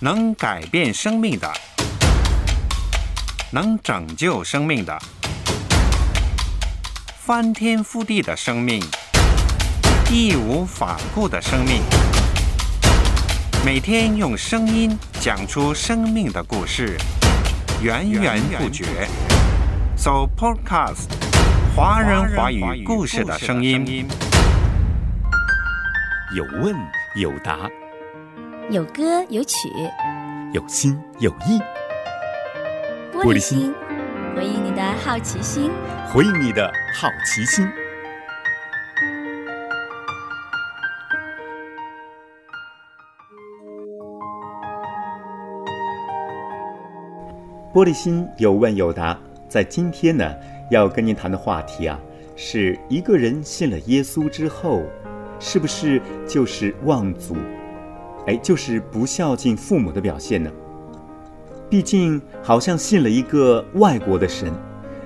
能改变生命的，能拯救生命的，翻天覆地的生命，义无反顾的生命。每天用声音讲出生命的故事，源源不绝。So Podcast，华人华语故事的声音。有问有答，有歌有曲，有心有意。玻璃心，回应你的好奇心。回应你的好奇心。玻璃心有问有答，在今天呢，要跟您谈的话题啊，是一个人信了耶稣之后，是不是就是望祖？哎，就是不孝敬父母的表现呢？毕竟好像信了一个外国的神，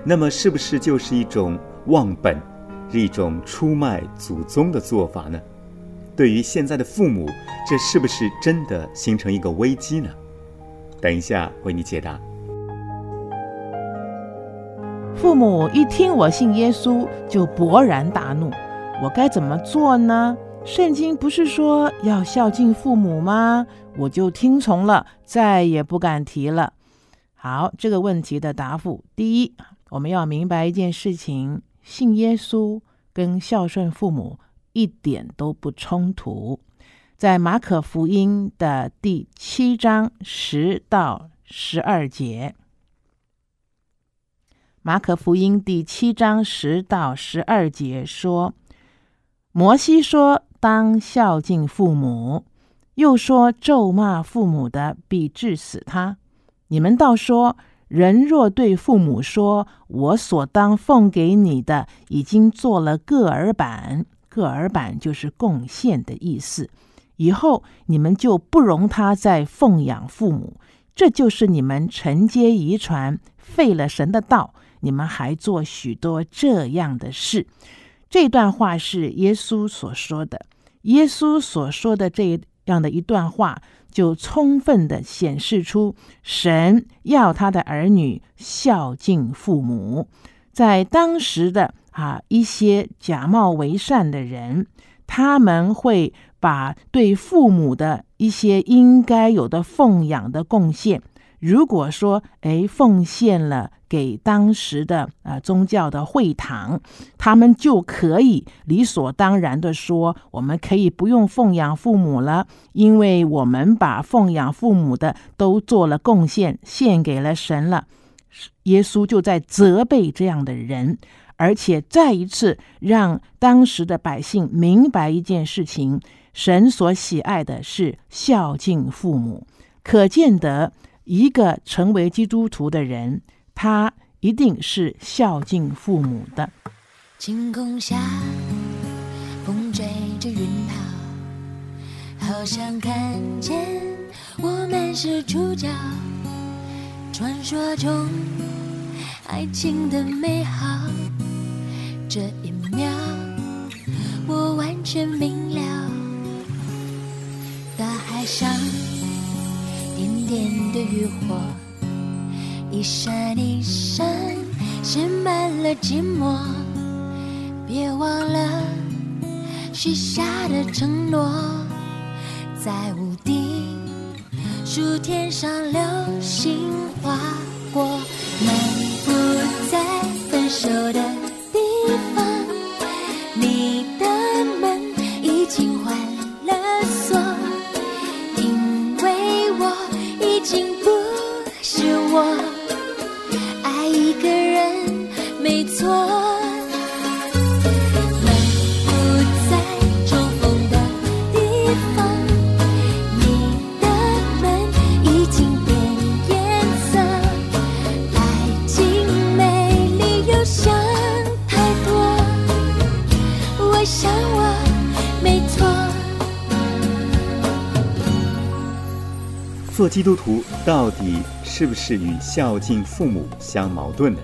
那么是不是就是一种忘本，是一种出卖祖宗的做法呢？对于现在的父母，这是不是真的形成一个危机呢？等一下为你解答。父母一听我信耶稣，就勃然大怒。我该怎么做呢？圣经不是说要孝敬父母吗？我就听从了，再也不敢提了。好，这个问题的答复：第一，我们要明白一件事情，信耶稣跟孝顺父母一点都不冲突。在马可福音的第七章十到十二节。马可福音第七章十到十二节说：“摩西说，当孝敬父母；又说，咒骂父母的，必治死他。你们倒说，人若对父母说，我所当奉给你的，已经做了个儿板，个儿板就是贡献的意思。以后你们就不容他再奉养父母，这就是你们承接遗传，废了神的道。”你们还做许多这样的事，这段话是耶稣所说的。耶稣所说的这样的一段话，就充分的显示出神要他的儿女孝敬父母。在当时的啊一些假冒为善的人，他们会把对父母的一些应该有的奉养的贡献，如果说哎奉献了。给当时的呃宗教的会堂，他们就可以理所当然的说，我们可以不用奉养父母了，因为我们把奉养父母的都做了贡献，献给了神了。耶稣就在责备这样的人，而且再一次让当时的百姓明白一件事情：神所喜爱的是孝敬父母。可见得一个成为基督徒的人。他一定是孝敬父母的。晴空下，风追着云涛，好像看见我们是主角。传说中爱情的美好，这一秒我完全明了。大海上点点的渔火。一闪一闪，写满了寂寞。别忘了许下的承诺，在屋顶数天上流星划过，漫步在分手的。做基督徒到底是不是与孝敬父母相矛盾呢？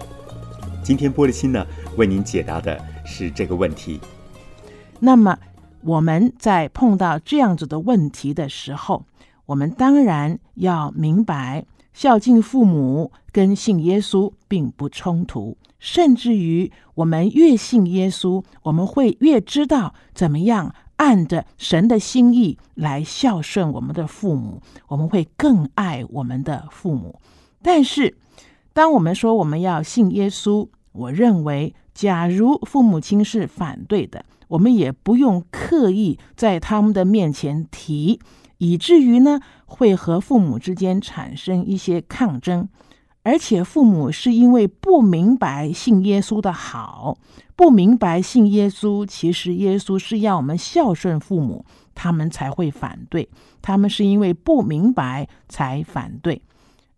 今天玻璃心呢为您解答的是这个问题。那么我们在碰到这样子的问题的时候，我们当然要明白，孝敬父母跟信耶稣并不冲突。甚至于，我们越信耶稣，我们会越知道怎么样按着神的心意来孝顺我们的父母，我们会更爱我们的父母。但是，当我们说我们要信耶稣，我认为，假如父母亲是反对的，我们也不用刻意在他们的面前提，以至于呢，会和父母之间产生一些抗争。而且父母是因为不明白信耶稣的好，不明白信耶稣，其实耶稣是要我们孝顺父母，他们才会反对。他们是因为不明白才反对。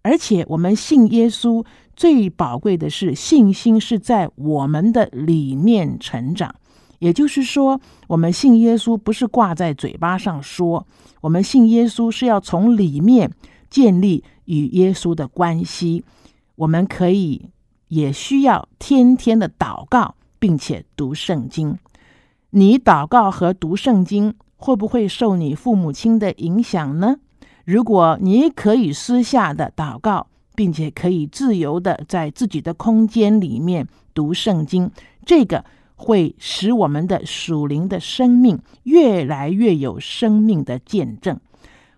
而且我们信耶稣最宝贵的是信心是在我们的里面成长，也就是说，我们信耶稣不是挂在嘴巴上说，我们信耶稣是要从里面建立与耶稣的关系。我们可以也需要天天的祷告，并且读圣经。你祷告和读圣经会不会受你父母亲的影响呢？如果你可以私下的祷告，并且可以自由的在自己的空间里面读圣经，这个会使我们的属灵的生命越来越有生命的见证。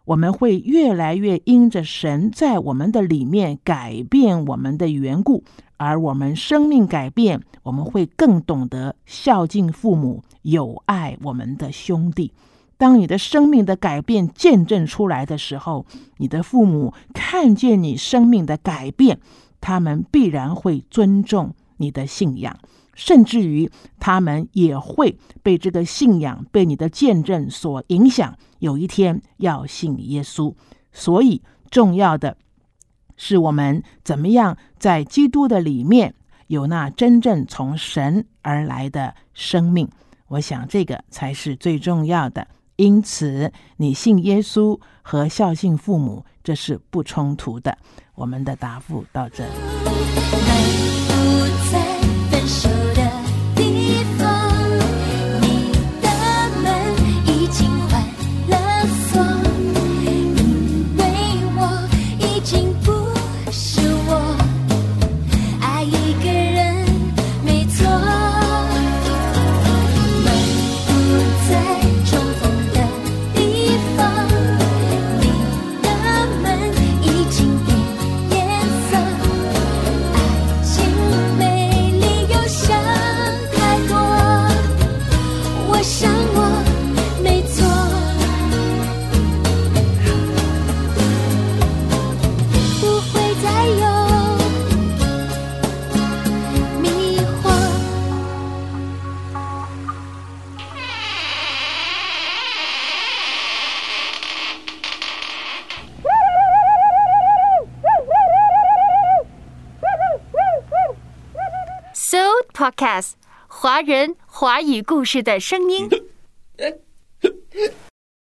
我们会越来越因着神在我们的里面改变我们的缘故，而我们生命改变，我们会更懂得孝敬父母，友爱我们的兄弟。当你的生命的改变见证出来的时候，你的父母看见你生命的改变，他们必然会尊重你的信仰。甚至于，他们也会被这个信仰、被你的见证所影响，有一天要信耶稣。所以，重要的是我们怎么样在基督的里面有那真正从神而来的生命。我想，这个才是最重要的。因此，你信耶稣和孝敬父母，这是不冲突的。我们的答复到这。Podcast 华人华语故事的声音。